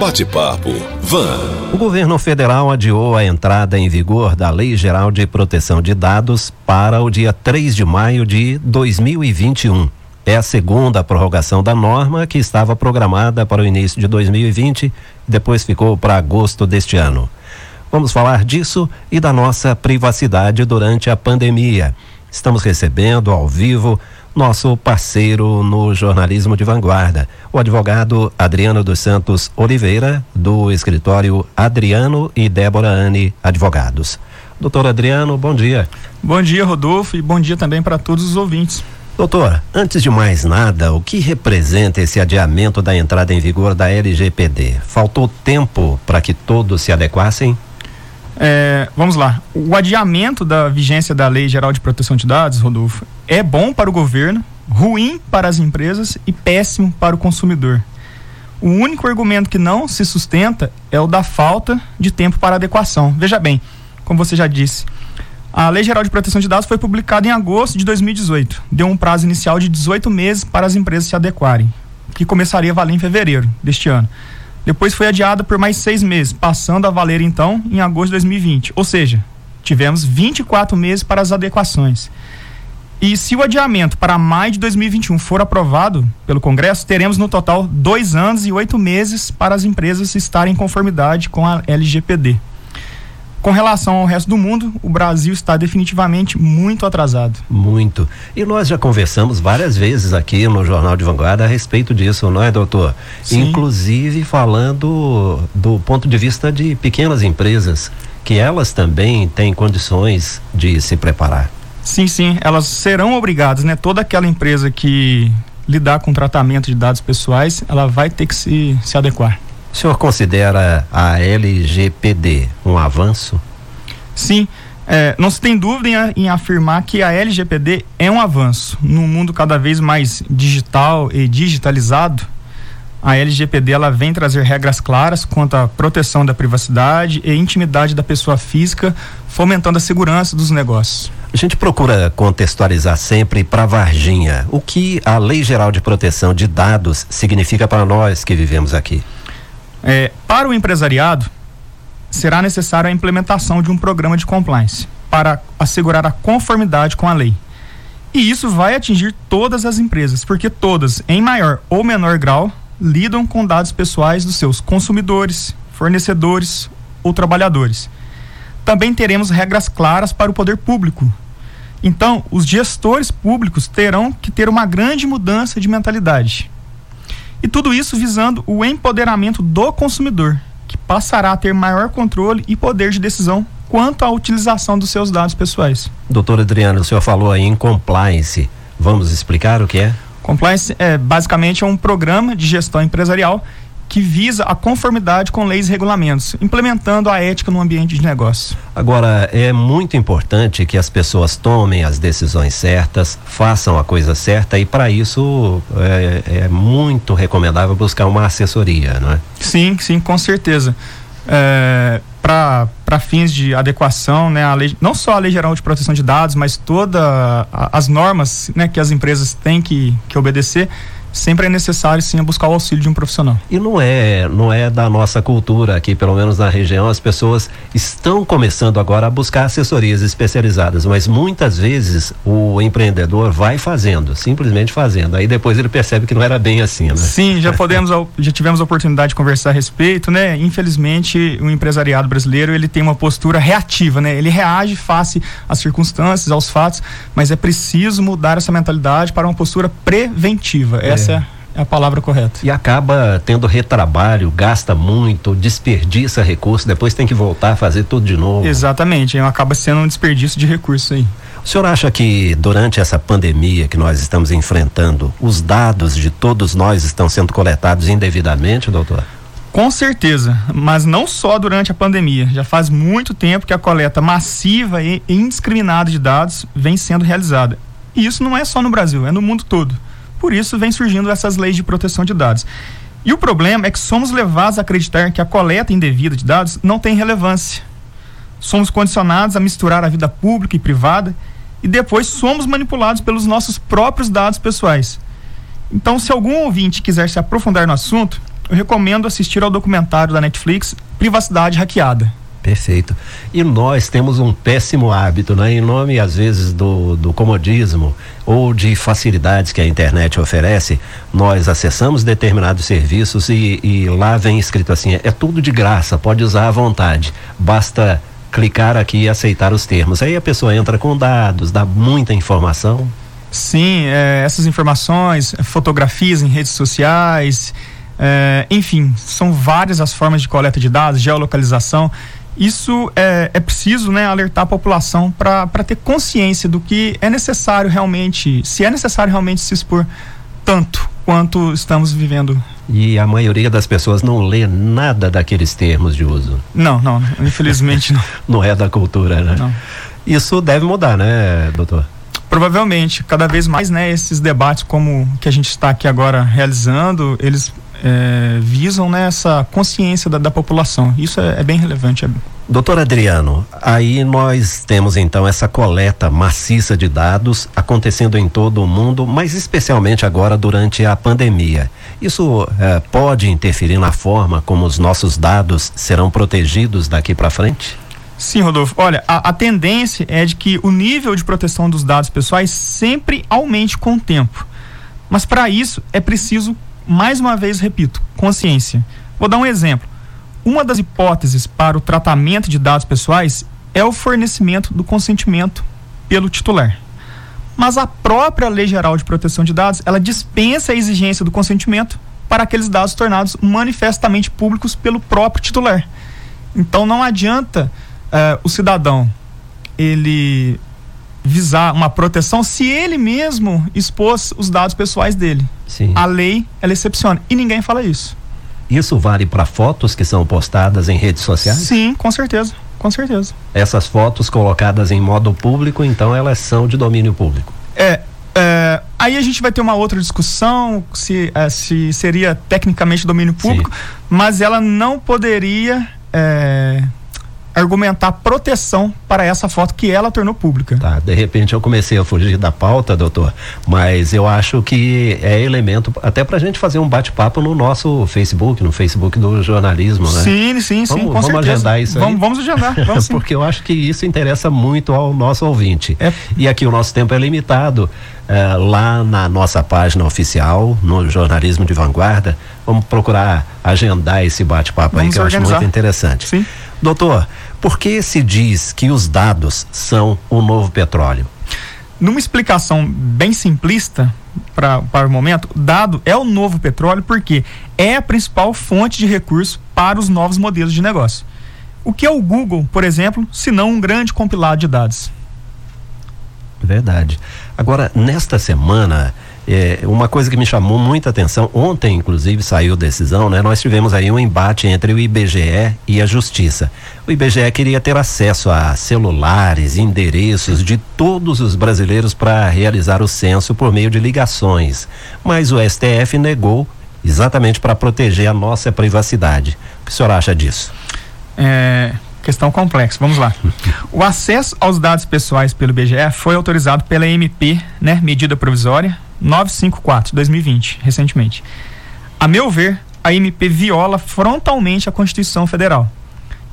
Bate-papo Van. O governo federal adiou a entrada em vigor da Lei Geral de Proteção de Dados para o dia 3 de maio de 2021. É a segunda prorrogação da norma que estava programada para o início de 2020 e depois ficou para agosto deste ano. Vamos falar disso e da nossa privacidade durante a pandemia. Estamos recebendo ao vivo nosso parceiro no jornalismo de vanguarda, o advogado Adriano dos Santos Oliveira, do escritório Adriano e Débora Anne Advogados. Doutor Adriano, bom dia. Bom dia, Rodolfo, e bom dia também para todos os ouvintes. Doutor, antes de mais nada, o que representa esse adiamento da entrada em vigor da LGPD? Faltou tempo para que todos se adequassem? É, vamos lá. O adiamento da vigência da Lei Geral de Proteção de Dados, Rodolfo, é bom para o governo, ruim para as empresas e péssimo para o consumidor. O único argumento que não se sustenta é o da falta de tempo para adequação. Veja bem, como você já disse, a Lei Geral de Proteção de Dados foi publicada em agosto de 2018. Deu um prazo inicial de 18 meses para as empresas se adequarem, que começaria a valer em fevereiro deste ano. Depois foi adiada por mais seis meses, passando a valer então em agosto de 2020. Ou seja, tivemos 24 meses para as adequações. E se o adiamento para maio de 2021 for aprovado pelo Congresso, teremos no total dois anos e oito meses para as empresas estarem em conformidade com a LGPD. Com relação ao resto do mundo, o Brasil está definitivamente muito atrasado. Muito. E nós já conversamos várias vezes aqui no Jornal de Vanguarda a respeito disso, não é, doutor? Sim. Inclusive falando do ponto de vista de pequenas empresas, que elas também têm condições de se preparar. Sim, sim, elas serão obrigadas, né? Toda aquela empresa que lidar com tratamento de dados pessoais, ela vai ter que se, se adequar. O senhor considera a LGPD um avanço? Sim, é, não se tem dúvida em, em, afirmar que a LGPD é um avanço. Num mundo cada vez mais digital e digitalizado, a LGPD ela vem trazer regras claras quanto à proteção da privacidade e intimidade da pessoa física, fomentando a segurança dos negócios. A gente procura contextualizar sempre para Varginha o que a Lei Geral de Proteção de Dados significa para nós que vivemos aqui. É, para o empresariado, será necessária a implementação de um programa de compliance para assegurar a conformidade com a lei. E isso vai atingir todas as empresas, porque todas, em maior ou menor grau, lidam com dados pessoais dos seus consumidores, fornecedores ou trabalhadores. Também teremos regras claras para o poder público. Então, os gestores públicos terão que ter uma grande mudança de mentalidade. E tudo isso visando o empoderamento do consumidor, que passará a ter maior controle e poder de decisão quanto à utilização dos seus dados pessoais. Doutor Adriano, o senhor falou aí em compliance. Vamos explicar o que é? Compliance é basicamente é um programa de gestão empresarial que visa a conformidade com leis e regulamentos, implementando a ética no ambiente de negócio. Agora, é muito importante que as pessoas tomem as decisões certas, façam a coisa certa e para isso é, é, muito recomendável buscar uma assessoria, não é? Sim, sim, com certeza. É, para fins de adequação, né, a lei, não só a Lei Geral de Proteção de Dados, mas todas as normas né, que as empresas têm que, que obedecer, sempre é necessário sim buscar o auxílio de um profissional. E não é, não é da nossa cultura aqui, pelo menos na região, as pessoas estão começando agora a buscar assessorias especializadas, mas muitas vezes o empreendedor vai fazendo, simplesmente fazendo. Aí depois ele percebe que não era bem assim, né? Sim, já podemos, já tivemos a oportunidade de conversar a respeito, né? Infelizmente, o empresariado brasileiro, ele tem uma postura reativa, né? Ele reage face às circunstâncias, aos fatos, mas é preciso mudar essa mentalidade para uma postura preventiva. É. Essa é a palavra correta. E acaba tendo retrabalho, gasta muito, desperdiça recurso, depois tem que voltar a fazer tudo de novo. Exatamente, acaba sendo um desperdício de recursos aí. O senhor acha que durante essa pandemia que nós estamos enfrentando, os dados de todos nós estão sendo coletados indevidamente, doutor? Com certeza, mas não só durante a pandemia. Já faz muito tempo que a coleta massiva e indiscriminada de dados vem sendo realizada. E isso não é só no Brasil, é no mundo todo. Por isso vem surgindo essas leis de proteção de dados. E o problema é que somos levados a acreditar que a coleta indevida de dados não tem relevância. Somos condicionados a misturar a vida pública e privada e depois somos manipulados pelos nossos próprios dados pessoais. Então, se algum ouvinte quiser se aprofundar no assunto, eu recomendo assistir ao documentário da Netflix Privacidade Hackeada. Perfeito. E nós temos um péssimo hábito, né? Em nome, às vezes, do, do comodismo ou de facilidades que a internet oferece, nós acessamos determinados serviços e, e lá vem escrito assim: é tudo de graça, pode usar à vontade. Basta clicar aqui e aceitar os termos. Aí a pessoa entra com dados, dá muita informação. Sim, é, essas informações, fotografias em redes sociais, é, enfim, são várias as formas de coleta de dados, geolocalização isso é, é preciso né, alertar a população para ter consciência do que é necessário realmente, se é necessário realmente se expor tanto quanto estamos vivendo. E a maioria das pessoas não lê nada daqueles termos de uso. Não, não, infelizmente não. não é da cultura, né? Não. Isso deve mudar, né, doutor? Provavelmente, cada vez mais, né, esses debates como que a gente está aqui agora realizando, eles é, visam né, essa consciência da, da população. Isso é, é, bem relevante. É... Doutor Adriano, aí nós temos então essa coleta maciça de dados acontecendo em todo o mundo, mas especialmente agora durante a pandemia. Isso é, pode interferir na forma como os nossos dados serão protegidos daqui para frente? Sim, Rodolfo. Olha, a, a, tendência é de que o nível de proteção dos dados pessoais sempre aumente com o tempo. Mas para isso é preciso mais uma vez repito, consciência. Vou dar um exemplo. Uma das hipóteses para o tratamento de dados pessoais é o fornecimento do consentimento pelo titular. Mas a própria Lei Geral de Proteção de Dados, ela dispensa a exigência do consentimento para aqueles dados tornados manifestamente públicos pelo próprio titular. Então não adianta uh, o cidadão ele visar uma proteção se ele mesmo expôs os dados pessoais dele. Sim. A lei, ela excepciona. E ninguém fala isso. Isso vale para fotos que são postadas em redes sociais? Sim, com certeza. Com certeza. Essas fotos colocadas em modo público, então elas são de domínio público. É. é aí a gente vai ter uma outra discussão se, é, se seria tecnicamente domínio público, Sim. mas ela não poderia. É, argumentar proteção para essa foto que ela tornou pública. Tá, de repente eu comecei a fugir da pauta, doutor, mas eu acho que é elemento até para a gente fazer um bate-papo no nosso Facebook, no Facebook do jornalismo, né? Sim, sim, sim, vamos, vamos agendar isso vamos, aí. Vamos agendar, vamos Porque eu acho que isso interessa muito ao nosso ouvinte. É. E aqui o nosso tempo é limitado. É, lá na nossa página oficial, no Jornalismo de Vanguarda, vamos procurar agendar esse bate-papo aí que eu organizar. acho muito interessante. Sim. Doutor, por que se diz que os dados são o novo petróleo? Numa explicação bem simplista pra, para o momento, dado é o novo petróleo porque é a principal fonte de recurso para os novos modelos de negócio. O que é o Google, por exemplo, se não um grande compilado de dados? Verdade. Agora, nesta semana, é, uma coisa que me chamou muita atenção, ontem inclusive saiu decisão, né? Nós tivemos aí um embate entre o IBGE e a Justiça. O IBGE queria ter acesso a celulares, endereços de todos os brasileiros para realizar o censo por meio de ligações, mas o STF negou exatamente para proteger a nossa privacidade. O que o senhor acha disso? É, questão complexa. Vamos lá. O acesso aos dados pessoais pelo IBGE foi autorizado pela MP, né, medida provisória 954, 2020, recentemente. A meu ver, a MP viola frontalmente a Constituição Federal,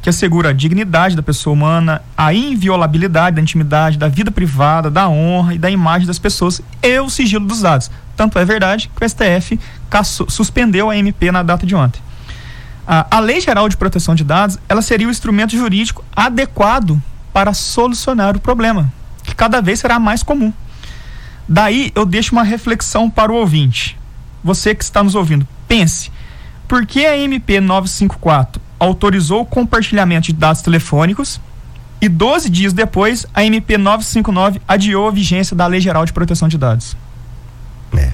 que assegura a dignidade da pessoa humana, a inviolabilidade da intimidade, da vida privada, da honra e da imagem das pessoas e o sigilo dos dados. Tanto é verdade que o STF caçou, suspendeu a MP na data de ontem. A, a Lei Geral de Proteção de Dados, ela seria o instrumento jurídico adequado para solucionar o problema, que cada vez será mais comum. Daí eu deixo uma reflexão para o ouvinte. Você que está nos ouvindo, pense: por que a MP 954 autorizou o compartilhamento de dados telefônicos e 12 dias depois a MP 959 adiou a vigência da Lei Geral de Proteção de Dados? É.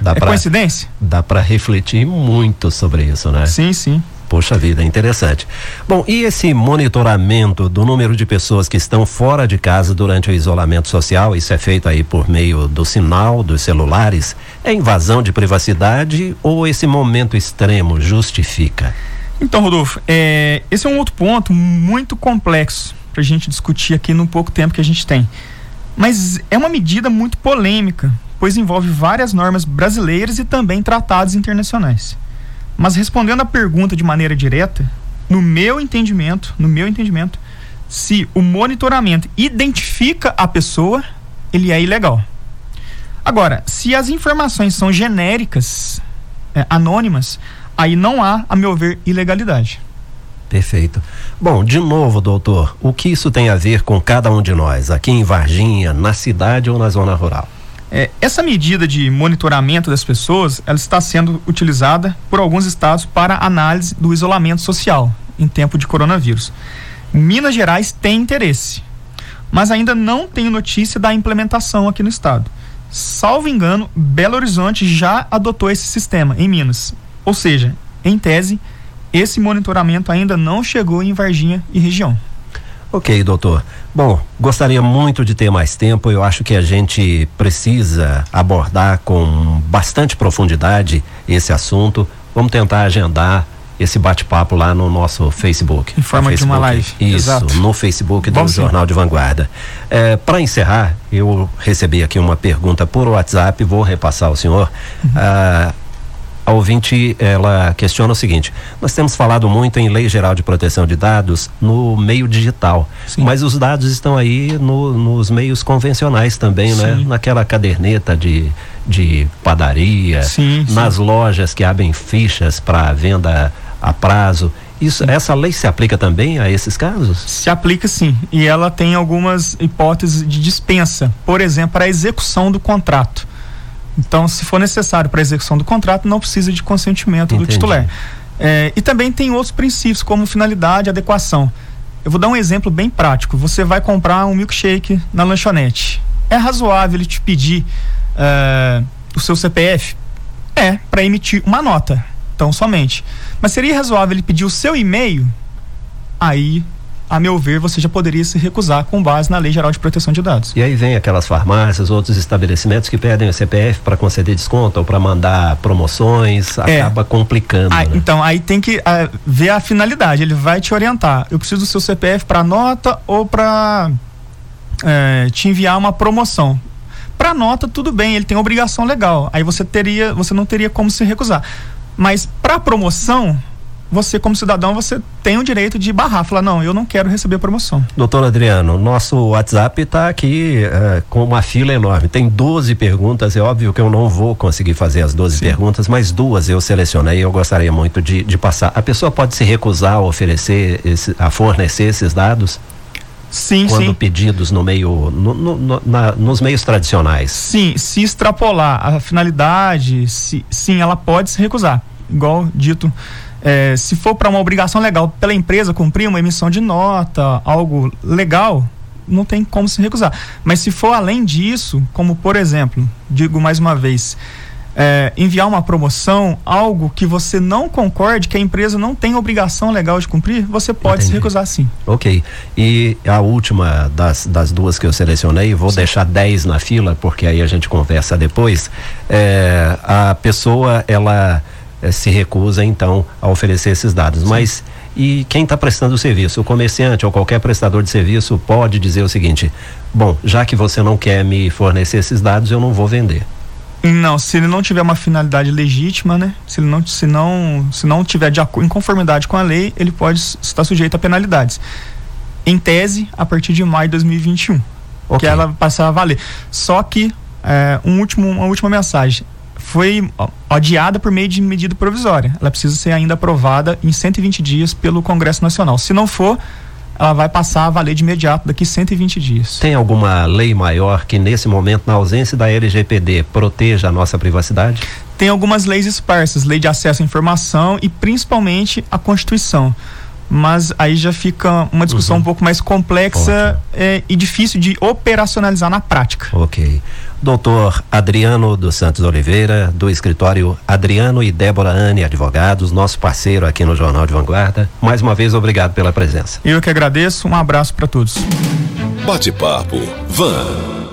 Dá é pra, coincidência? Dá para refletir muito sobre isso, né? Sim, sim. Poxa vida, interessante. Bom, e esse monitoramento do número de pessoas que estão fora de casa durante o isolamento social, isso é feito aí por meio do sinal dos celulares, é invasão de privacidade ou esse momento extremo justifica? Então, Rodolfo, é, esse é um outro ponto muito complexo para a gente discutir aqui no pouco tempo que a gente tem. Mas é uma medida muito polêmica, pois envolve várias normas brasileiras e também tratados internacionais. Mas respondendo a pergunta de maneira direta, no meu entendimento, no meu entendimento, se o monitoramento identifica a pessoa, ele é ilegal. Agora, se as informações são genéricas, é, anônimas, aí não há, a meu ver, ilegalidade. Perfeito. Bom, de novo, doutor, o que isso tem a ver com cada um de nós, aqui em Varginha, na cidade ou na zona rural? É, essa medida de monitoramento das pessoas, ela está sendo utilizada por alguns estados para análise do isolamento social em tempo de coronavírus. Minas Gerais tem interesse, mas ainda não tem notícia da implementação aqui no estado. Salvo engano, Belo Horizonte já adotou esse sistema em Minas. Ou seja, em tese, esse monitoramento ainda não chegou em Varginha e região. Ok, doutor. Bom, gostaria muito de ter mais tempo. Eu acho que a gente precisa abordar com bastante profundidade esse assunto. Vamos tentar agendar esse bate-papo lá no nosso Facebook. Em forma Facebook. de uma live. Isso, Exato. no Facebook do Vamos Jornal sim. de Vanguarda. É, Para encerrar, eu recebi aqui uma pergunta por WhatsApp, vou repassar ao senhor. Uhum. Ah, a ouvinte, ela questiona o seguinte: nós temos falado muito em Lei Geral de Proteção de Dados no meio digital, Sim. mas os dados estão aí no- nos meios convencionais também, né? Sim. Naquela caderneta de, de padaria, Sim, sim. nas lojas que abrem fichas para venda a prazo. Isso, essa lei se aplica também a esses casos? Se aplica sim, e ela tem algumas hipóteses de dispensa, por exemplo, para a execução do contrato. Então, se for necessário para a execução do contrato, não precisa de consentimento do Entendi. titular. É, e também tem outros princípios, como finalidade e adequação. Eu vou dar um exemplo bem prático. Você vai comprar um milkshake na lanchonete. É razoável ele te pedir é, o seu CPF? É, para emitir uma nota. Então, somente. Mas seria razoável ele pedir o seu e-mail? Aí, a meu ver, você já poderia se recusar com base na Lei Geral de Proteção de Dados. E aí vem aquelas farmácias, outros estabelecimentos que pedem o CPF para conceder desconto ou para mandar promoções, É. acaba complicando. Ah, né? então, aí tem que ah, ver a finalidade. Ele vai te orientar. Eu preciso do seu CPF para nota ou para te enviar uma promoção. Para nota, tudo bem, ele tem obrigação legal. Aí você teria, você não teria como se recusar. Mas para promoção, você como cidadão, você tem o direito de barrar, falar não, eu não quero receber promoção. Doutor Adriano, nosso WhatsApp está aqui eh, com uma fila enorme. Tem 12 perguntas. É óbvio que eu não vou conseguir fazer as 12 Sim. perguntas, mas duas eu selecionei e eu gostaria muito de, de passar. A pessoa pode se recusar a oferecer, esse, a fornecer esses dados Sim, quando sim. pedidos no meio, no- no- na- nos meios tradicionais. Sim, se extrapolar a finalidade, se, sim, ela pode se recusar. Igual dito, eh, se for para uma obrigação legal pela empresa cumprir uma emissão de nota, algo legal, não tem como se recusar. Mas se for além disso, como por exemplo, digo mais uma vez, eh, enviar uma promoção, algo que você não concorde, que a empresa não tem obrigação legal de cumprir, você pode se Entendi. recusar sim. Ok. E a última das, das duas que eu selecionei, vou deixar 10 na fila, porque aí a gente conversa depois. É, a pessoa, ela eh, se recusa, então, a oferecer esses dados. Mas e quem está prestando o serviço? O comerciante ou qualquer prestador de serviço pode dizer o seguinte: bom, já que você não quer me fornecer esses dados, eu não vou vender. Não, se ele não tiver uma finalidade legítima, né? Se ele não, se não, se não tiver de acordo, em conformidade com a lei, ele pode estar sujeito a penalidades. Em tese, a partir de maio de 2021, Ok. que ela passar a valer. Só que é, um último, uma última mensagem foi adiada por meio de medida provisória. Ela precisa ser ainda aprovada em 120 dias pelo Congresso Nacional. Se não for, ela vai passar a valer de imediato daqui 120 dias. Tem alguma lei maior que, nesse momento, na ausência da LGPD, proteja a nossa privacidade? tem algumas leis esparsas, lei de acesso à informação e principalmente a Constituição. Mas aí já fica uma discussão Uhum. um pouco mais complexa eh, e difícil de operacionalizar na prática. Ok. Doutor Adriano dos Santos Oliveira, do escritório Adriano e Débora Anne Advogados, nosso parceiro aqui no Jornal de Vanguarda. Mais uma vez, obrigado pela presença. Eu que agradeço, um abraço para todos. Bate-papo Van.